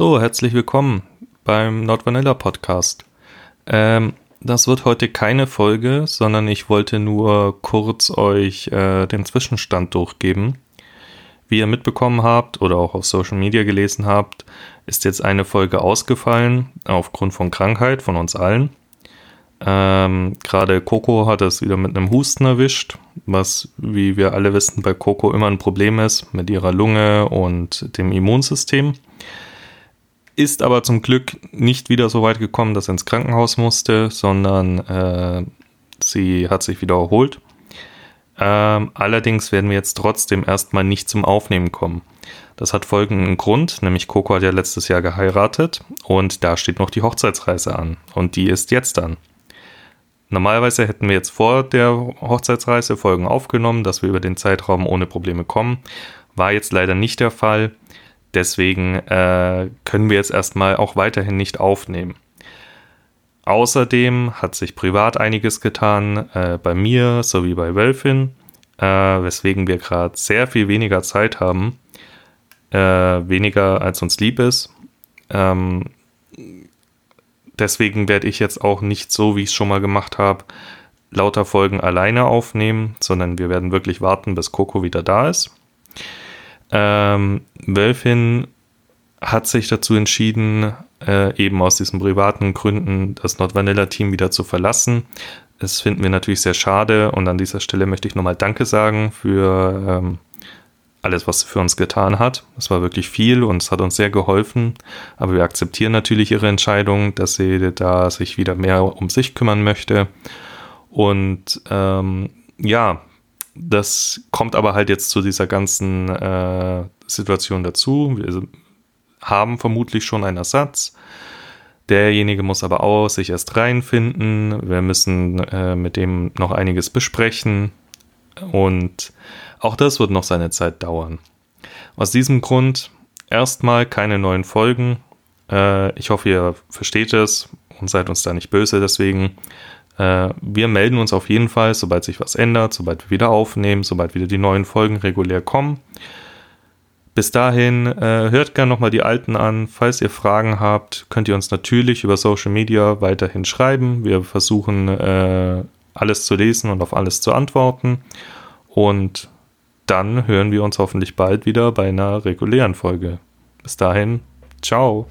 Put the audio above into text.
So, herzlich willkommen beim Nordvanilla Podcast. Ähm, das wird heute keine Folge, sondern ich wollte nur kurz euch äh, den Zwischenstand durchgeben. Wie ihr mitbekommen habt oder auch auf Social Media gelesen habt, ist jetzt eine Folge ausgefallen aufgrund von Krankheit von uns allen. Ähm, Gerade Coco hat es wieder mit einem Husten erwischt, was, wie wir alle wissen, bei Coco immer ein Problem ist mit ihrer Lunge und dem Immunsystem ist aber zum Glück nicht wieder so weit gekommen, dass er ins Krankenhaus musste, sondern äh, sie hat sich wieder erholt. Ähm, allerdings werden wir jetzt trotzdem erstmal nicht zum Aufnehmen kommen. Das hat folgenden Grund, nämlich Coco hat ja letztes Jahr geheiratet und da steht noch die Hochzeitsreise an und die ist jetzt an. Normalerweise hätten wir jetzt vor der Hochzeitsreise Folgen aufgenommen, dass wir über den Zeitraum ohne Probleme kommen. War jetzt leider nicht der Fall. Deswegen äh, können wir jetzt erstmal auch weiterhin nicht aufnehmen. Außerdem hat sich privat einiges getan äh, bei mir sowie bei Wölfin, äh, weswegen wir gerade sehr viel weniger Zeit haben, äh, weniger als uns lieb ist. Ähm, deswegen werde ich jetzt auch nicht so, wie ich es schon mal gemacht habe, lauter Folgen alleine aufnehmen, sondern wir werden wirklich warten, bis Coco wieder da ist. Ähm, Wölfin hat sich dazu entschieden, äh, eben aus diesen privaten Gründen das Nordvanilla-Team wieder zu verlassen. Das finden wir natürlich sehr schade und an dieser Stelle möchte ich nochmal Danke sagen für ähm, alles, was sie für uns getan hat. Es war wirklich viel und es hat uns sehr geholfen, aber wir akzeptieren natürlich ihre Entscheidung, dass sie da sich wieder mehr um sich kümmern möchte. Und ähm, ja, das kommt aber halt jetzt zu dieser ganzen äh, Situation dazu. Wir haben vermutlich schon einen Ersatz. Derjenige muss aber auch sich erst reinfinden. Wir müssen äh, mit dem noch einiges besprechen. Und auch das wird noch seine Zeit dauern. Aus diesem Grund erstmal keine neuen Folgen. Äh, ich hoffe, ihr versteht es und seid uns da nicht böse deswegen. Äh, wir melden uns auf jeden Fall, sobald sich was ändert, sobald wir wieder aufnehmen, sobald wieder die neuen Folgen regulär kommen. Bis dahin äh, hört gerne nochmal die alten an. Falls ihr Fragen habt, könnt ihr uns natürlich über Social Media weiterhin schreiben. Wir versuchen äh, alles zu lesen und auf alles zu antworten. Und dann hören wir uns hoffentlich bald wieder bei einer regulären Folge. Bis dahin, ciao.